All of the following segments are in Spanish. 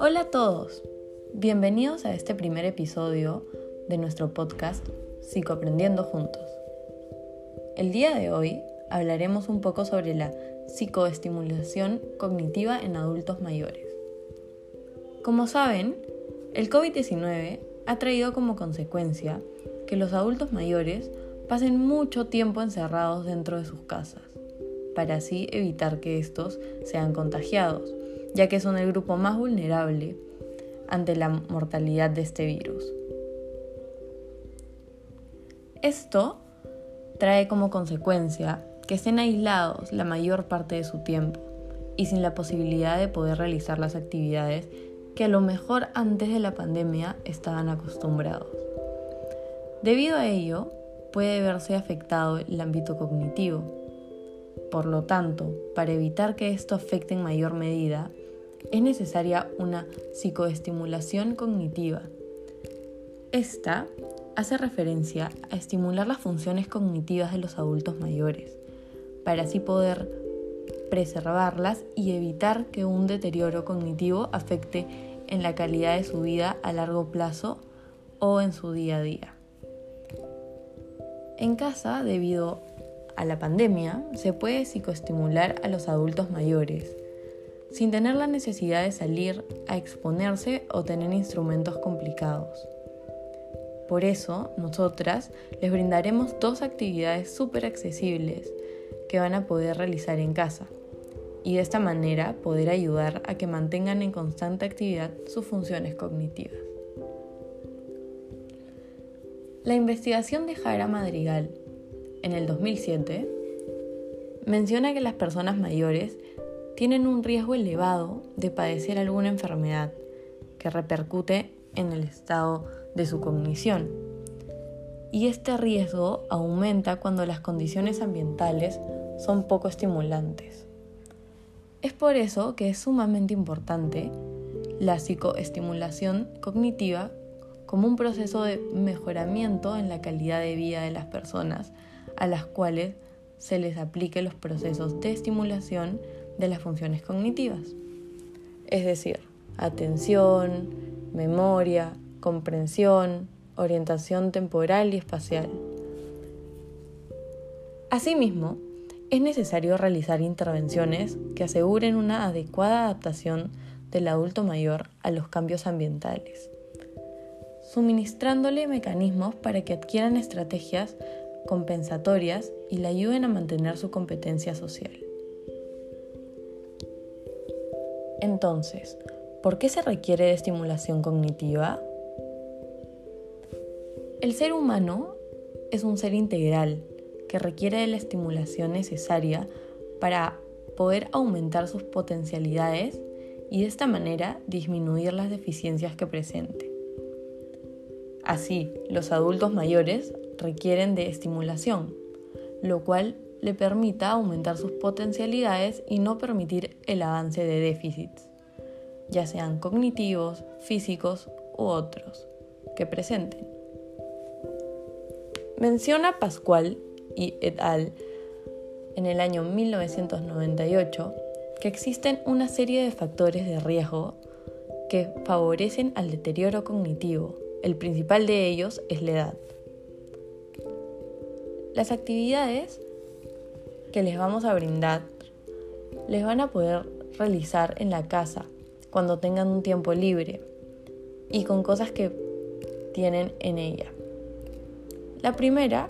Hola a todos, bienvenidos a este primer episodio de nuestro podcast Psicoaprendiendo Juntos. El día de hoy hablaremos un poco sobre la psicoestimulación cognitiva en adultos mayores. Como saben, el COVID-19 ha traído como consecuencia que los adultos mayores pasen mucho tiempo encerrados dentro de sus casas, para así evitar que estos sean contagiados ya que son el grupo más vulnerable ante la mortalidad de este virus. Esto trae como consecuencia que estén aislados la mayor parte de su tiempo y sin la posibilidad de poder realizar las actividades que a lo mejor antes de la pandemia estaban acostumbrados. Debido a ello, puede verse afectado el ámbito cognitivo. Por lo tanto, para evitar que esto afecte en mayor medida, es necesaria una psicoestimulación cognitiva. Esta hace referencia a estimular las funciones cognitivas de los adultos mayores, para así poder preservarlas y evitar que un deterioro cognitivo afecte en la calidad de su vida a largo plazo o en su día a día. En casa, debido a la pandemia, se puede psicoestimular a los adultos mayores sin tener la necesidad de salir a exponerse o tener instrumentos complicados. Por eso, nosotras les brindaremos dos actividades súper accesibles que van a poder realizar en casa y de esta manera poder ayudar a que mantengan en constante actividad sus funciones cognitivas. La investigación de Jara Madrigal en el 2007 menciona que las personas mayores tienen un riesgo elevado de padecer alguna enfermedad que repercute en el estado de su cognición. Y este riesgo aumenta cuando las condiciones ambientales son poco estimulantes. Es por eso que es sumamente importante la psicoestimulación cognitiva como un proceso de mejoramiento en la calidad de vida de las personas a las cuales se les aplique los procesos de estimulación de las funciones cognitivas, es decir, atención, memoria, comprensión, orientación temporal y espacial. Asimismo, es necesario realizar intervenciones que aseguren una adecuada adaptación del adulto mayor a los cambios ambientales, suministrándole mecanismos para que adquieran estrategias compensatorias y le ayuden a mantener su competencia social. Entonces, ¿por qué se requiere de estimulación cognitiva? El ser humano es un ser integral que requiere de la estimulación necesaria para poder aumentar sus potencialidades y de esta manera disminuir las deficiencias que presente. Así, los adultos mayores requieren de estimulación, lo cual le permita aumentar sus potencialidades y no permitir el avance de déficits, ya sean cognitivos, físicos u otros, que presenten. Menciona Pascual y et al. en el año 1998 que existen una serie de factores de riesgo que favorecen al deterioro cognitivo. El principal de ellos es la edad. Las actividades que les vamos a brindar les van a poder realizar en la casa cuando tengan un tiempo libre y con cosas que tienen en ella. La primera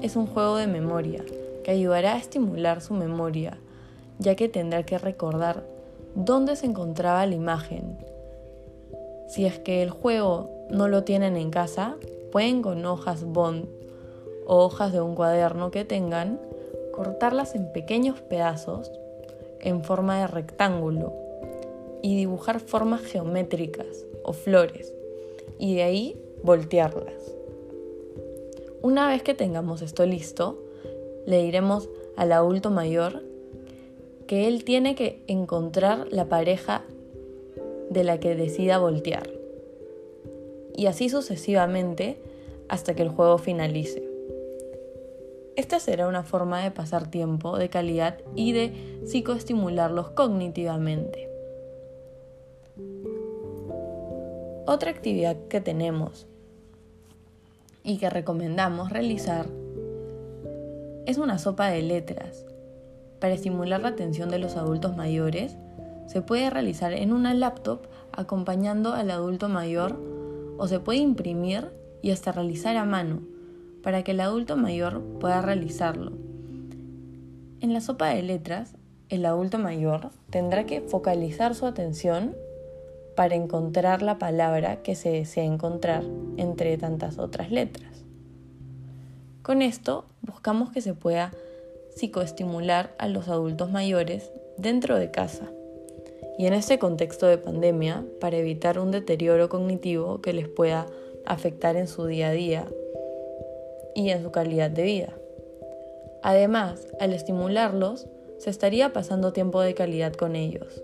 es un juego de memoria que ayudará a estimular su memoria, ya que tendrá que recordar dónde se encontraba la imagen. Si es que el juego no lo tienen en casa, pueden con hojas bond o hojas de un cuaderno que tengan cortarlas en pequeños pedazos en forma de rectángulo y dibujar formas geométricas o flores y de ahí voltearlas. Una vez que tengamos esto listo, le diremos al adulto mayor que él tiene que encontrar la pareja de la que decida voltear. Y así sucesivamente hasta que el juego finalice. Esta será una forma de pasar tiempo de calidad y de psicoestimularlos cognitivamente. Otra actividad que tenemos y que recomendamos realizar es una sopa de letras. Para estimular la atención de los adultos mayores, se puede realizar en una laptop acompañando al adulto mayor o se puede imprimir y hasta realizar a mano para que el adulto mayor pueda realizarlo. En la sopa de letras, el adulto mayor tendrá que focalizar su atención para encontrar la palabra que se desea encontrar entre tantas otras letras. Con esto buscamos que se pueda psicoestimular a los adultos mayores dentro de casa y en este contexto de pandemia para evitar un deterioro cognitivo que les pueda afectar en su día a día y en su calidad de vida. Además, al estimularlos, se estaría pasando tiempo de calidad con ellos.